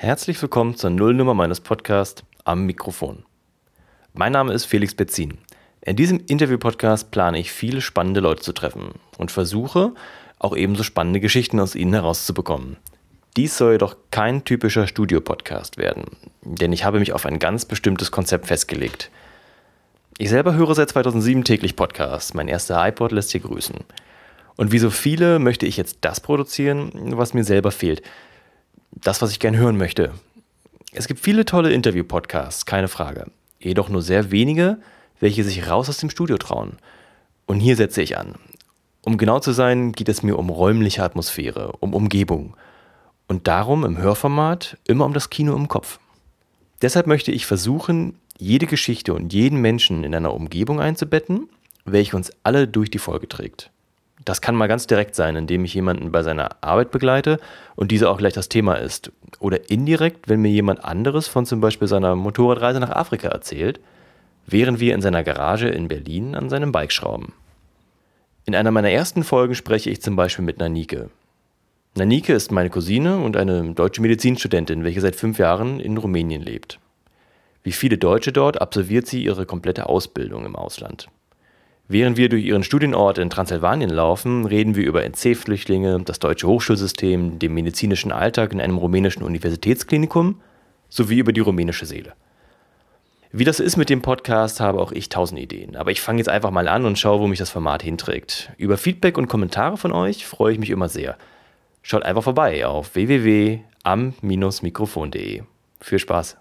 Herzlich willkommen zur Nullnummer meines Podcasts am Mikrofon. Mein Name ist Felix Betzin. In diesem Interview-Podcast plane ich viele spannende Leute zu treffen und versuche, auch ebenso spannende Geschichten aus ihnen herauszubekommen. Dies soll jedoch kein typischer Studio-Podcast werden, denn ich habe mich auf ein ganz bestimmtes Konzept festgelegt. Ich selber höre seit 2007 täglich Podcasts. Mein erster iPod lässt hier grüßen. Und wie so viele möchte ich jetzt das produzieren, was mir selber fehlt. Das, was ich gern hören möchte. Es gibt viele tolle Interview-Podcasts, keine Frage. Jedoch nur sehr wenige, welche sich raus aus dem Studio trauen. Und hier setze ich an. Um genau zu sein, geht es mir um räumliche Atmosphäre, um Umgebung. Und darum im Hörformat immer um das Kino im Kopf. Deshalb möchte ich versuchen, jede Geschichte und jeden Menschen in einer Umgebung einzubetten, welche uns alle durch die Folge trägt. Das kann mal ganz direkt sein, indem ich jemanden bei seiner Arbeit begleite und diese auch gleich das Thema ist. Oder indirekt, wenn mir jemand anderes von zum Beispiel seiner Motorradreise nach Afrika erzählt, während wir in seiner Garage in Berlin an seinem Bike schrauben. In einer meiner ersten Folgen spreche ich zum Beispiel mit Nanike. Nanike ist meine Cousine und eine deutsche Medizinstudentin, welche seit fünf Jahren in Rumänien lebt. Wie viele Deutsche dort absolviert sie ihre komplette Ausbildung im Ausland. Während wir durch ihren Studienort in Transsilvanien laufen, reden wir über NC-Flüchtlinge, das deutsche Hochschulsystem, den medizinischen Alltag in einem rumänischen Universitätsklinikum sowie über die rumänische Seele. Wie das ist mit dem Podcast, habe auch ich tausend Ideen. Aber ich fange jetzt einfach mal an und schaue, wo mich das Format hinträgt. Über Feedback und Kommentare von euch freue ich mich immer sehr. Schaut einfach vorbei auf www.am-mikrofon.de. Viel Spaß!